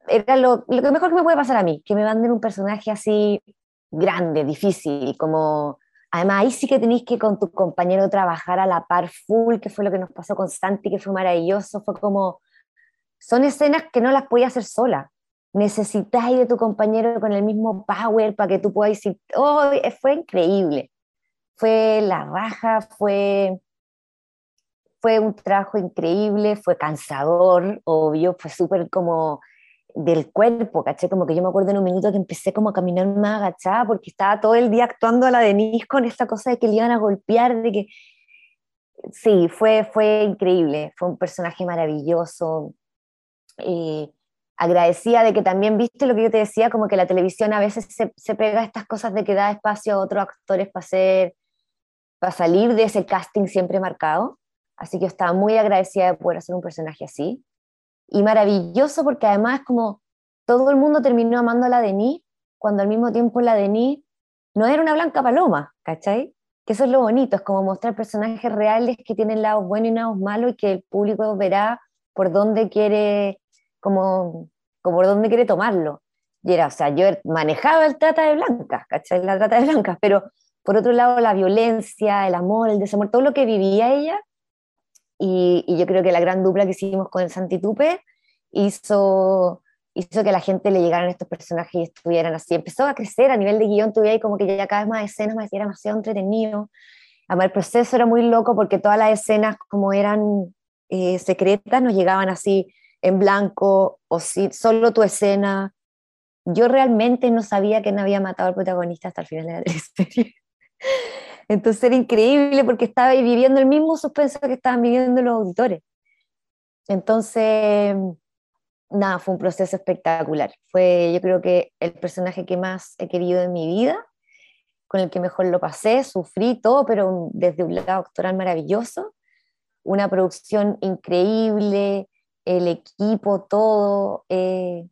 [SPEAKER 3] Era lo, lo que mejor que me puede pasar a mí, que me manden un personaje así grande, difícil, como Además, ahí sí que tenéis que con tu compañero trabajar a la par full, que fue lo que nos pasó con Santi, que fue maravilloso. Fue como, son escenas que no las podías hacer sola. Necesitáis de tu compañero con el mismo power para que tú puedas decir, oh, fue increíble. Fue la raja, fue, fue un trabajo increíble, fue cansador, obvio, fue súper como del cuerpo, ¿caché? Como que yo me acuerdo en un minuto que empecé como a caminar más agachada porque estaba todo el día actuando a la Denise con esta cosa de que le iban a golpear, de que... Sí, fue, fue increíble, fue un personaje maravilloso. Eh, agradecida de que también viste lo que yo te decía, como que la televisión a veces se, se pega a estas cosas de que da espacio a otros actores para hacer, para salir de ese casting siempre marcado. Así que yo estaba muy agradecida de poder hacer un personaje así y maravilloso porque además como todo el mundo terminó amando a la Denis, cuando al mismo tiempo la Denis no era una blanca paloma, ¿cachai? Que eso es lo bonito, es como mostrar personajes reales que tienen lados buenos y lados malos y que el público verá por dónde quiere, como, como por dónde quiere tomarlo. Y era, o sea, yo manejaba el trata de blancas, ¿cachai? La trata de blancas, pero por otro lado la violencia, el amor, el desamor, todo lo que vivía ella, y, yo creo que la gran dupla que hicimos con el Santitupe hizo, hizo que la gente le llegaran estos personajes y estuvieran así. Empezó a crecer a nivel de guion, tuve ahí como que ya cada vez más escenas, me era demasiado entretenido. Además, el proceso era muy loco porque todas las escenas, como eran eh, secretas, nos llegaban así en blanco, o si solo tu escena. Yo realmente no sabía que no había matado al protagonista hasta el final de la serie. Entonces era increíble porque estaba viviendo el mismo suspenso que estaban viviendo los auditores. Entonces, nada, fue un proceso espectacular. Fue, yo creo que el personaje que más he querido en mi vida, con el que mejor lo pasé, sufrí todo, pero desde un lado actoral maravilloso, una producción increíble, el equipo, todo, eh,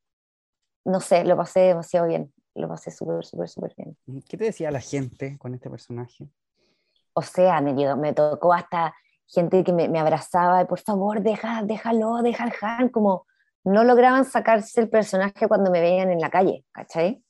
[SPEAKER 3] no sé, lo pasé demasiado bien, lo pasé súper, súper, súper bien.
[SPEAKER 4] ¿Qué te decía la gente con este personaje?
[SPEAKER 3] O sea, me, tocó hasta gente que me, abrazaba, por favor, deja, déjalo, deja al Han, como no lograban sacarse el personaje cuando me veían en la calle, ¿cachai?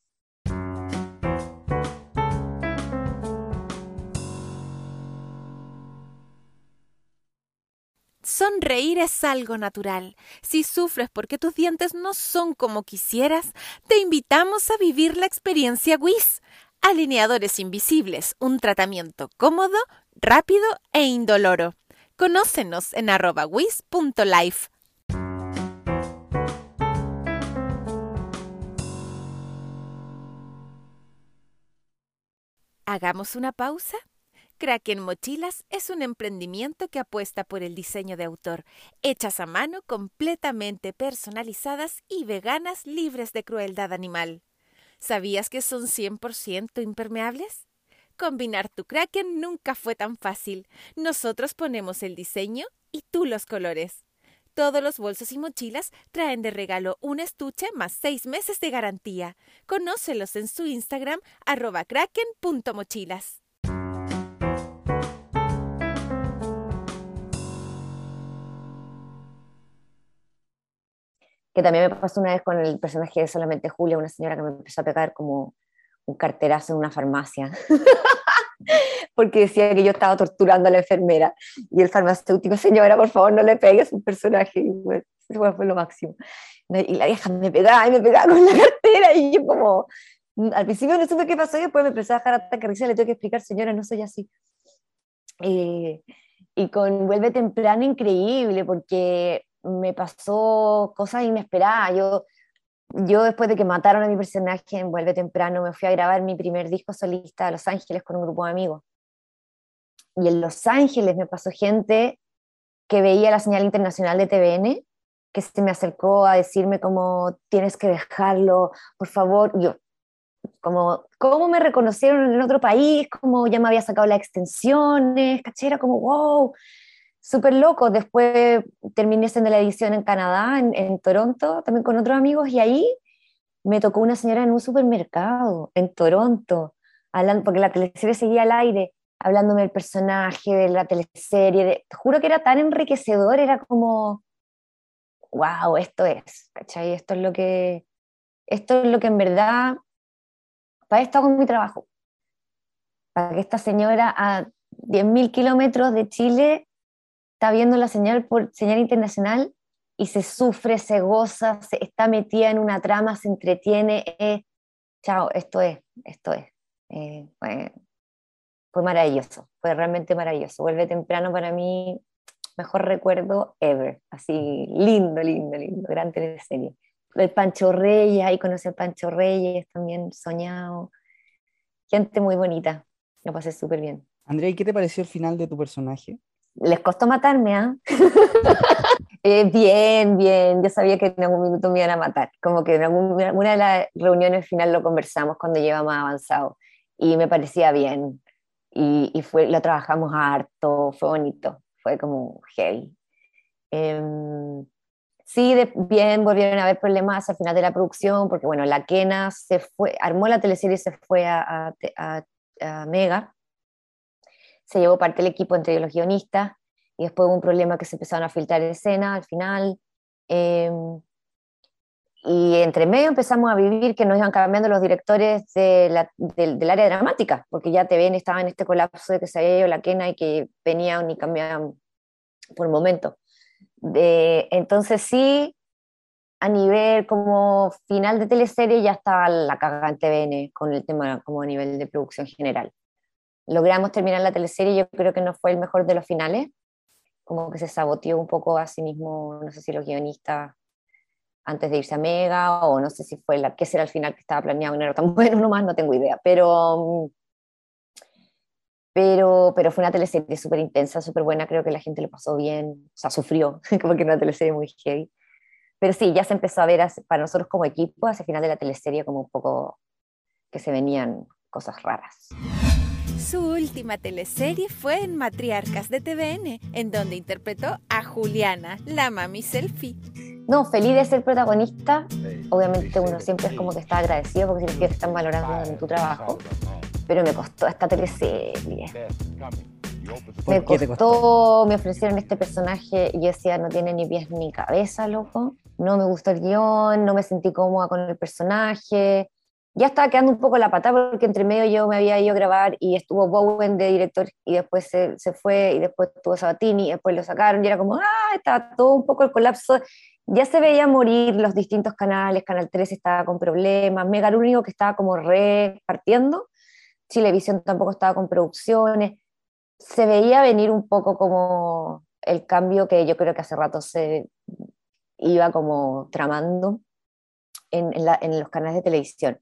[SPEAKER 2] Sonreír es algo natural. Si sufres porque tus dientes no son como quisieras, te invitamos a vivir la experiencia WIS. Alineadores invisibles, un tratamiento cómodo, rápido e indoloro. Conócenos en arroba wis.life. ¿Hagamos una pausa? Kraken Mochilas es un emprendimiento que apuesta por el diseño de autor, hechas a mano, completamente personalizadas y veganas libres de crueldad animal. ¿Sabías que son 100% impermeables? Combinar tu Kraken nunca fue tan fácil. Nosotros ponemos el diseño y tú los colores. Todos los bolsos y mochilas traen de regalo un estuche más seis meses de garantía. Conócelos en su Instagram arroba kraken.mochilas.
[SPEAKER 3] Que también me pasó una vez con el personaje de solamente Julia, una señora que me empezó a pegar como un carterazo en una farmacia. porque decía que yo estaba torturando a la enfermera. Y el farmacéutico, señora, por favor, no le pegues un personaje. Y bueno, eso fue lo máximo. Y la vieja me pegaba y me pegaba con la cartera. Y yo, como, al principio no supe qué pasó. Y después me empecé a dejar ataque risa. Le tengo que explicar, señora, no soy así. Eh, y con Vuelve Temprano, increíble, porque me pasó cosas inesperadas. Yo yo después de que mataron a mi personaje en Vuelve Temprano, me fui a grabar mi primer disco solista a Los Ángeles con un grupo de amigos. Y en Los Ángeles me pasó gente que veía la señal internacional de TVN, que se me acercó a decirme como, tienes que dejarlo, por favor. Yo, como, ¿cómo me reconocieron en otro país? ¿Cómo ya me había sacado las extensiones? ¿Cachera? Como, wow súper loco. Después terminé haciendo la edición en Canadá, en, Toronto, también con otros amigos, y ahí me tocó una señora en un supermercado en Toronto, hablando, porque la teleserie seguía al aire, hablándome del personaje, de la teleserie. te juro que era tan enriquecedor, era como, wow, esto es, ¿cachai? Esto es lo que, esto es lo que en verdad, para esto hago mi trabajo. Para que esta señora a 10.000 kilómetros de Chile está viendo la señal por señal internacional y se sufre, se goza, se está metida en una trama, se entretiene. chao, esto es, esto es. Eh, fue, fue, maravilloso, fue realmente maravilloso. Vuelve temprano para mí, mejor recuerdo ever. Así, lindo, lindo, lindo, gran teleserie. El Pancho Reyes, ahí conocí a Pancho Reyes, también soñado. Gente muy bonita, lo pasé súper bien.
[SPEAKER 4] Andrea, ¿y qué te pareció el final de tu personaje?
[SPEAKER 3] Les costó matarme, ¿ah? eh, bien, bien, yo sabía que en algún minuto me iban a matar, como que en alguna de las reuniones final lo conversamos cuando llevamos avanzado y me parecía bien. Y, y fue, lo trabajamos harto, fue bonito, fue como heavy. Em, sí, bien, volvieron a haber problemas al final de la producción, porque bueno, la Kena se fue, armó la teleserie y se fue a, a, a Mega, se llevó parte del equipo entre los guionistas y después hubo un problema que se empezaron a filtrar escena al final. Em, y entre medio empezamos a vivir que nos iban cambiando los directores del, área dramática, porque ya TVN estaba en este colapso de que se había ido la quena y que venían y cambiaban por momento. De, entonces sí, a nivel como final de teleserie ya estaba la cagada en TVN con el tema como a nivel de producción general. Logramos terminar la teleserie, yo creo que no fue el mejor de los finales, como que se saboteó un poco a sí mismo, no sé si los guionistas antes de irse a Mega, o no sé si fue la, qué será el final que estaba planeado no era tan bueno nomás, no tengo idea, pero, pero, pero fue una teleserie súper intensa, súper buena, creo que la gente lo pasó bien, o sea, sufrió, como que una teleserie muy heavy. Pero sí, ya se empezó a ver para nosotros como equipo, hacia el final de la teleserie, como un poco que se venían cosas raras.
[SPEAKER 2] Su última teleserie fue en Matriarcas de TVN, en donde interpretó a Juliana, la mami selfie.
[SPEAKER 3] No, feliz de ser protagonista. Obviamente uno siempre es como que está agradecido porque si te están valorando en tu trabajo. Pero me costó esta teleserie. Me costó, me ofrecieron este personaje y yo decía, no tiene ni pies ni cabeza, loco. No me gustó el guion, no me sentí cómoda con el personaje ya estaba quedando un poco la patada porque entre medio yo me había ido a grabar y estuvo Bowen de director y después se, se fue y después estuvo Sabatini y después lo sacaron y era como, ah, estaba todo un poco el colapso. Ya se veía morir los distintos canales, Canal 3 estaba con problemas, Mega el único que estaba como repartiendo, Chilevisión tampoco estaba con producciones, se veía venir un poco como el cambio que yo creo que hace rato se iba como tramando en, en los canales de televisión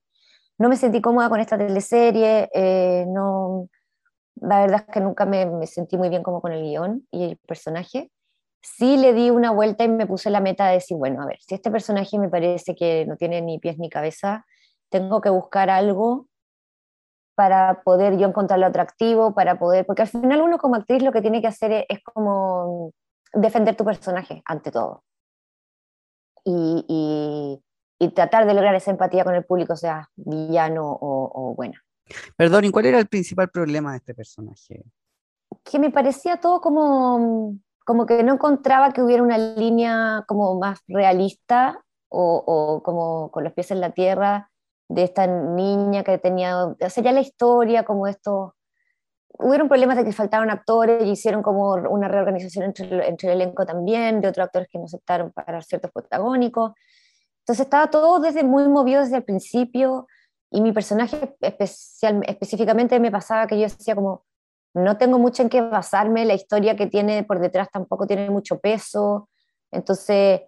[SPEAKER 3] no me sentí cómoda con esta teleserie, eh, no, la verdad es que nunca me, sentí muy bien como con el guion y el personaje. Sí le di una vuelta y me puse la meta de decir, bueno, a ver, si este personaje me parece que no tiene ni pies ni cabeza, tengo que buscar algo para poder yo encontrarlo atractivo, para poder, porque al final uno como actriz lo que tiene que hacer es, como defender tu personaje ante todo. y, y tratar de lograr esa empatía con el público, sea villano o, buena.
[SPEAKER 4] Perdón, ¿y cuál era el principal problema de este personaje?
[SPEAKER 3] Que me parecía todo como, como que no encontraba que hubiera una línea como más realista o, o como con los pies en la tierra de esta niña que tenía, o sea, ya la historia, como esto, hubieron problemas de que faltaron actores y hicieron como una reorganización entre, entre el elenco también, de otros actores que no aceptaron para ciertos protagónicos. Entonces estaba todo desde muy movido desde el principio y mi personaje especial, específicamente me pasaba que yo decía como, no tengo mucho en qué basarme, la historia que tiene por detrás tampoco tiene mucho peso, entonces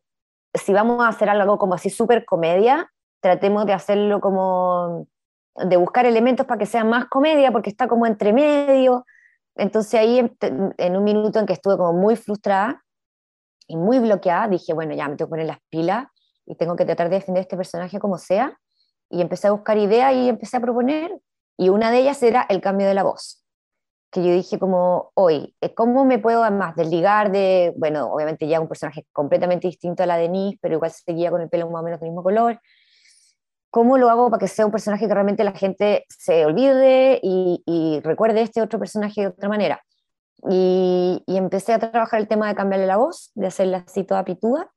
[SPEAKER 3] si vamos a hacer algo como así súper comedia, tratemos de hacerlo como, de buscar elementos para que sea más comedia, porque está como entre medio, entonces ahí en, en un minuto en que estuve como muy frustrada y muy bloqueada, dije, bueno, ya me tengo que poner las pilas y tengo que tratar de defender este personaje como sea. Y empecé a buscar ideas y empecé a proponer, y una de ellas era el cambio de la voz. Que yo dije como, hoy, eh, ¿cómo me puedo además desligar de, bueno, obviamente ya un personaje completamente distinto a la de Denise, pero igual seguía con el pelo más o menos del mismo color? ¿Cómo lo hago para que sea un personaje que realmente la gente se olvide y, y recuerde este otro personaje de otra manera? Y, y, empecé a trabajar el tema de cambiarle la voz, de hacerla así toda pituda.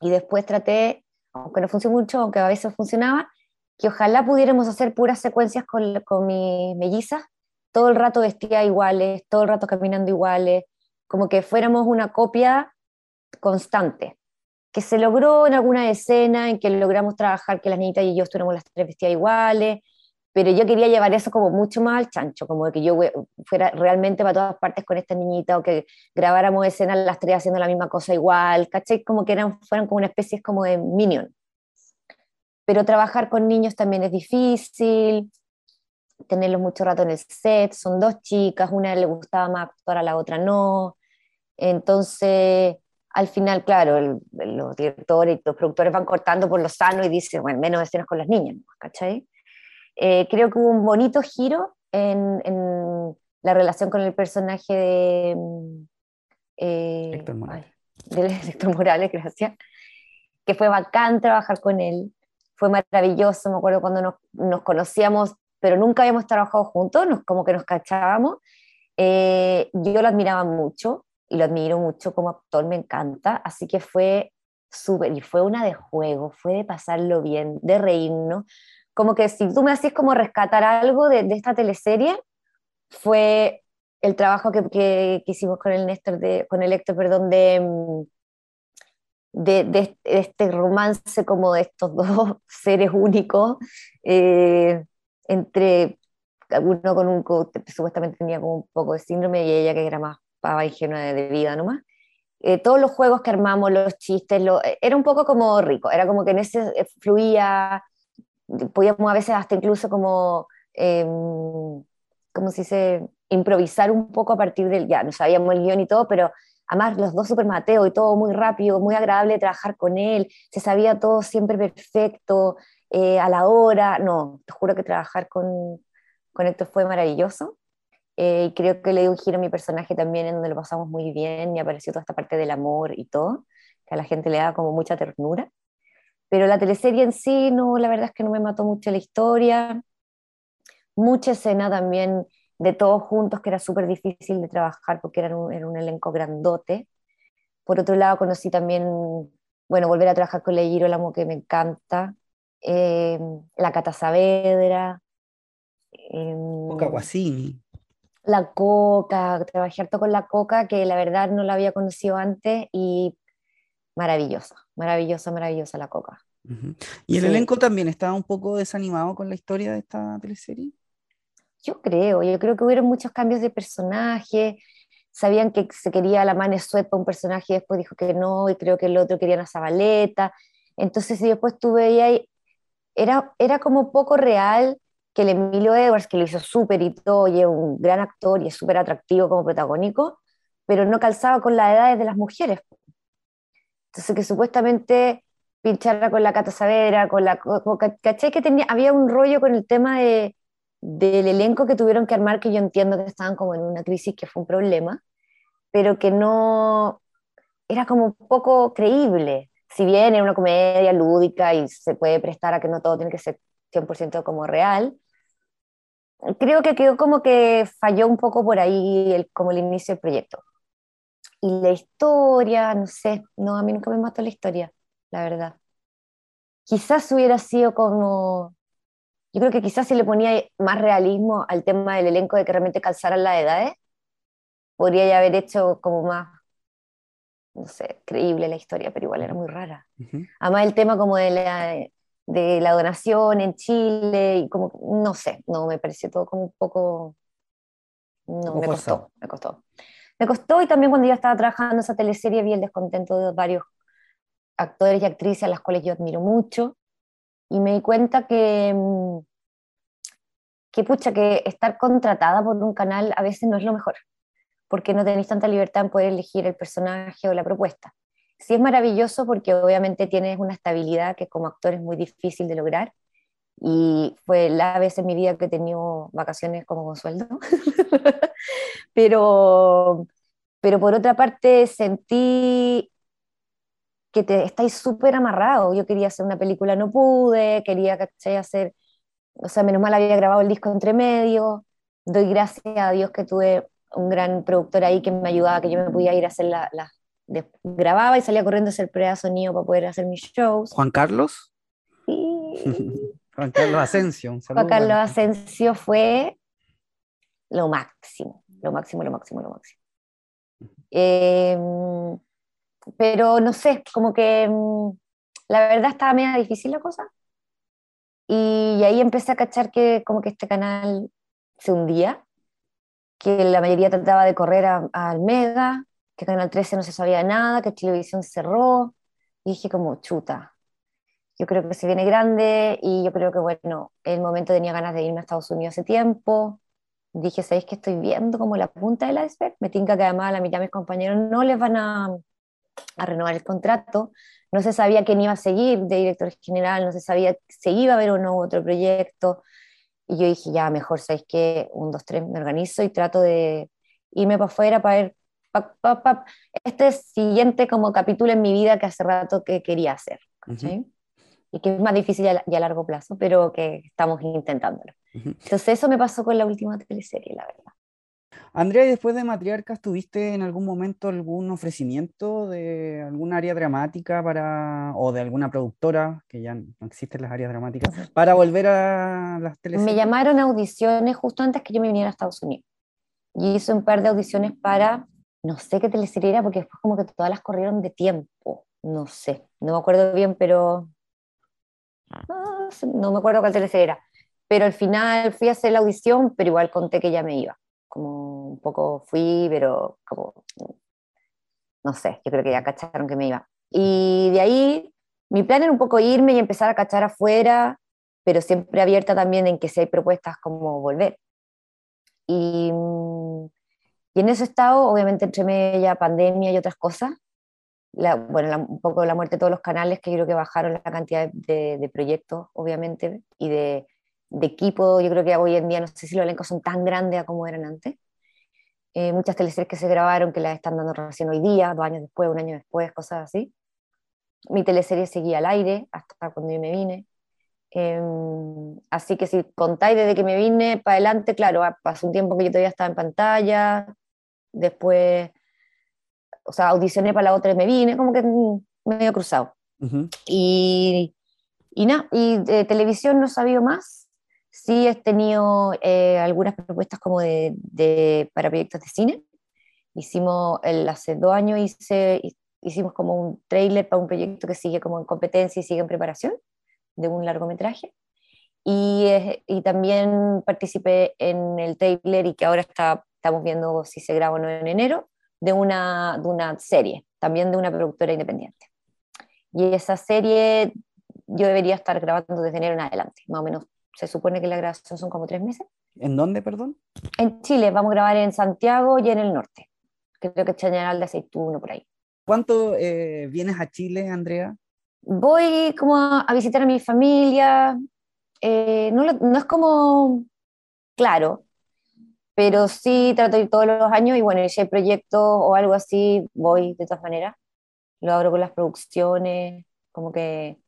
[SPEAKER 3] Y después traté, aunque no funcionó mucho, aunque a veces funcionaba, que ojalá pudiéramos hacer puras secuencias con, con mis mellizas, todo el rato vestía iguales, todo el rato caminando iguales, como que fuéramos una copia constante, que se logró en alguna escena en que logramos trabajar que las niñitas y yo estuviéramos las tres vestidas iguales, pero yo quería llevar eso como mucho más al chancho, como que yo fuera realmente para todas partes con esta niñita o que grabáramos escenas las tres haciendo la misma cosa igual, ¿cachai? Como que eran, fueran como una especie como de minion. Pero trabajar con niños también es difícil, tenerlos mucho rato en el set, son dos chicas, una le gustaba más actuar a la otra no, entonces al final, claro, los directores y los productores van cortando por lo sano y dicen, bueno, menos escenas con las niñas, ¿cachai? Eh, creo que hubo un bonito giro en, la relación con el personaje de mm, eh,
[SPEAKER 4] Héctor Morales.
[SPEAKER 3] de Héctor Morales, gracias. Que fue bacán trabajar con él, fue maravilloso. Me acuerdo cuando nos, nos conocíamos, pero nunca habíamos trabajado juntos, nos, como que nos cachábamos. Eh, yo lo admiraba mucho y lo admiro mucho como actor, me encanta. Así que fue súper, y fue una de juego, fue de pasarlo bien, de reírnos como que si tú me hacías como rescatar algo de, esta teleserie, fue el trabajo que, que, hicimos con el Néstor, de, con el Héctor, perdón, de, mm, de, este romance como de estos dos seres únicos, eh, entre uno con un, supuestamente tenía como un poco de síndrome y ella que era más pava ingenua de, vida nomás. Eh, todos los juegos que armamos, los chistes, lo, era un poco como rico, era como que en ese fluía, podíamos a veces hasta incluso como, eh, como si se improvisar un poco a partir del, ya no sabíamos el guion y todo, pero además los dos super Mateo y todo muy rápido, muy agradable trabajar con él, se sabía todo siempre perfecto, eh, a la hora, no, te juro que trabajar con, con Héctor fue maravilloso. Eh, y creo que le dio un giro a mi personaje también en donde lo pasamos muy bien y apareció toda esta parte del amor y todo, que a la gente le da como mucha ternura. Pero la teleserie en sí, no, la verdad es que no me mató mucho la historia. Mucha escena también de todos juntos, que era súper difícil de trabajar porque era un, era un, elenco grandote. Por otro lado, conocí también, bueno, volver a trabajar con Leiro Lamo, que me encanta, eh, la Cata Saavedra.
[SPEAKER 4] Eh, Coca Guasini.
[SPEAKER 3] La Coca, trabajé harto con la Coca, que la verdad no la había conocido antes y maravillosa, maravillosa, maravillosa la Coca.
[SPEAKER 4] ¿Y el elenco también estaba un poco desanimado con la historia de esta teleserie?
[SPEAKER 3] Yo creo, yo creo que hubieron muchos cambios de personaje, sabían que se quería la Mane Suet para un personaje y después dijo que no, y creo que el otro quería una Zabaleta, entonces y después tuve ahí, era, era como poco real que el Emilio Edwards, que lo hizo súper y todo, y es un gran actor y es súper atractivo como protagónico, pero no calzaba con las edades de las mujeres. Entonces que supuestamente pinchara con la Cata Savera, con la... ¿Caché que tenía, había un rollo con el tema de del elenco que tuvieron que armar, que yo entiendo que estaban como en una crisis, que fue un problema, pero que no era como poco creíble. Si bien era una comedia lúdica y se puede prestar a que no todo tiene que ser 100% como real, creo que quedó como que falló un poco por ahí el, como el inicio del proyecto. Y la historia, no sé, no, a mí nunca me mató la historia, la verdad. Quizás hubiera sido como yo creo que quizás si le ponía más realismo al tema del elenco de que realmente calzaran las edades, podría ya haber hecho como más, no sé, creíble la historia, pero igual era muy rara. Además el tema como de la, de la donación en Chile, y como, no sé, no, me pareció todo como un poco... No, me costó, me costó. Me costó y también cuando yo estaba trabajando esa teleserie vi el descontento de varios actores y actrices a las cuales yo admiro mucho y me di cuenta que, mm, que, pucha, que estar contratada por un canal a veces no es lo mejor, porque no tenéis tanta libertad en poder elegir el personaje o la propuesta. Sí es maravilloso porque obviamente tienes una estabilidad que como actor es muy difícil de lograr, y fue la vez en mi vida que he tenido vacaciones como con sueldo. pero, pero por otra parte sentí que te estáis súper amarrado. Yo quería hacer una película, no pude, quería hacer, o sea, menos mal había grabado el disco entre medio. Doy gracias a Dios que tuve un gran productor ahí que me ayudaba, que yo me podía ir a hacer la, la grababa y salía corriendo a hacer prueba de sonido para poder hacer mis shows.
[SPEAKER 4] ¿Juan Carlos?
[SPEAKER 3] Sí.
[SPEAKER 4] Juan Carlos Asensio.
[SPEAKER 3] Juan Carlos Asensio fue lo máximo, lo máximo, lo máximo, lo máximo. Eh, pero no sé, como que mm, la verdad estaba medio difícil la cosa. Y ahí empecé a cachar que como que este canal se hundía, que la mayoría trataba de correr al Mega, que Canal 13 no se sabía nada, que Televisión cerró. Y dije como, chuta, yo creo que se viene grande y yo creo que, bueno, en el momento tenía ganas de irme a Estados Unidos hace tiempo. Dije, ¿sabéis que estoy viendo como la punta del iceberg? Me tinca que además a la mitad de mis compañeros no les van a, a renovar el contrato, no se sabía quién iba a seguir de director general, no se sabía si iba a haber o no otro proyecto, y yo dije, ya, mejor, ¿sabéis que Un, dos, tres, me organizo y trato de irme para afuera para ver este siguiente como capítulo en mi vida que hace rato que quería hacer, Y que es más difícil ya, a largo plazo, pero que estamos intentándolo. Entonces eso me pasó con la última teleserie, la verdad.
[SPEAKER 4] Andrea, después de Matriarcas, ¿tuviste en algún momento algún ofrecimiento de algún área dramática para, o de alguna productora, que ya no existen las áreas dramáticas, para volver a las teleseries?
[SPEAKER 3] Me llamaron a audiciones justo antes que yo me viniera a Estados Unidos. Y hice un par de audiciones para, no sé qué teleserie era, porque después como que todas las corrieron de tiempo. no sé, no me acuerdo bien, pero no me acuerdo cuál teleserie era. Pero al final fui a hacer la audición, pero igual conté que ya me iba. Como un poco fui, pero como, no sé, yo creo que ya cacharon que me iba. Y de ahí mi plan era un poco irme y empezar a cachar afuera, pero siempre abierta también en que si hay propuestas como volver. Y, y en ese estado, obviamente entre media pandemia y otras cosas, la, bueno, un poco la muerte de todos los canales que creo que bajaron la cantidad de, de proyectos, obviamente, y de, de, equipo. Yo creo que hoy en día no sé si los elencos son tan grandes como eran antes. Eh, muchas teleseries que se grabaron que las están dando recién hoy día, dos años después, un año después, cosas así. Mi teleserie seguía al aire hasta cuando yo me vine. Em, así que si contáis desde que me vine para adelante, claro, pasó un tiempo que yo todavía estaba en pantalla, después, o sea, audicioné para la otra y me vine, como que medio cruzado. Y, y nada, y de televisión no he sabido más. Sí he tenido eh, algunas propuestas como de, de, para proyectos de cine. Hicimos, el, hace dos años hice, hicimos como un trailer para un proyecto que sigue como en competencia y sigue en preparación de un largometraje. Y, y también participé en el trailer y que ahora está, estamos viendo si se graba o no en enero, de una, de una serie, también de una productora independiente. Y esa serie yo debería estar grabando desde enero en adelante, más o menos. Se supone que la grabación son como tres meses.
[SPEAKER 4] ¿En dónde, perdón?
[SPEAKER 3] En Chile, vamos a grabar en Santiago y en el norte. Creo que Chañaral de Aceituno, por ahí.
[SPEAKER 4] ¿Cuánto eh, vienes a Chile, Andrea?
[SPEAKER 3] voy como a, visitar a mi familia, eh, no, no, es como claro, pero sí trato de ir todos los años y bueno, si hay proyectos o algo así, voy de todas maneras. Lo abro con las producciones, como que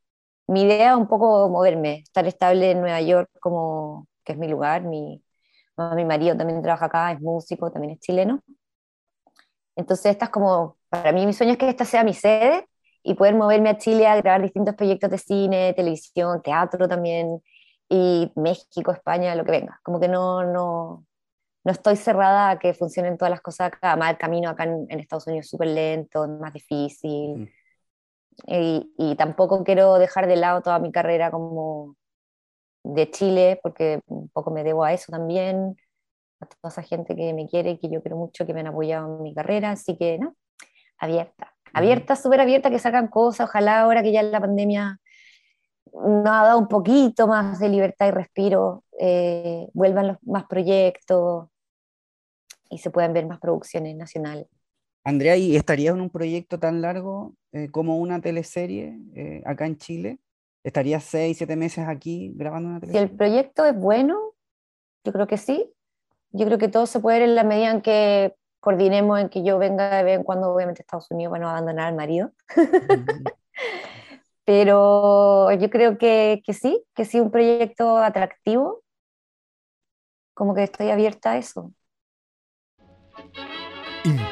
[SPEAKER 3] mi idea es un poco moverme, estar estable en Nueva York como que es mi lugar, mi, mi marido también trabaja acá, es músico, también es chileno. Entonces, esta es como, para mí mi sueño es que esta sea mi sede y poder moverme a Chile a grabar distintos proyectos de cine, televisión, teatro también, y México, España, lo que venga. Como que no, no, no estoy cerrada a que funcionen todas las cosas acá. Además, el camino acá en, Estados Unidos es súper lento, más difícil. Mm. Y, y, tampoco quiero dejar de lado toda mi carrera como de Chile, porque un poco me debo a eso también, a toda esa gente que me quiere, que yo quiero mucho, que me han apoyado en mi carrera. Así que, ¿no? Abierta abierta, súper abierta, que sacan cosas, ojalá ahora que ya la pandemia nos ha dado un poquito más de libertad y respiro, eh, vuelvan los, más proyectos y se puedan ver más producciones nacionales.
[SPEAKER 4] Andrea, ¿y estarías en un proyecto tan largo eh, como una teleserie eh, acá en Chile? ¿Estarías seis, siete meses aquí grabando una teleserie?
[SPEAKER 3] Si el proyecto es bueno, yo creo que sí. Yo creo que todo se puede ver en la medida en que coordinemos en que yo venga de vez en cuando, obviamente Estados Unidos van a abandonar al marido. Pero yo creo que, que, sí, que sí, un proyecto atractivo, como que estoy abierta a eso.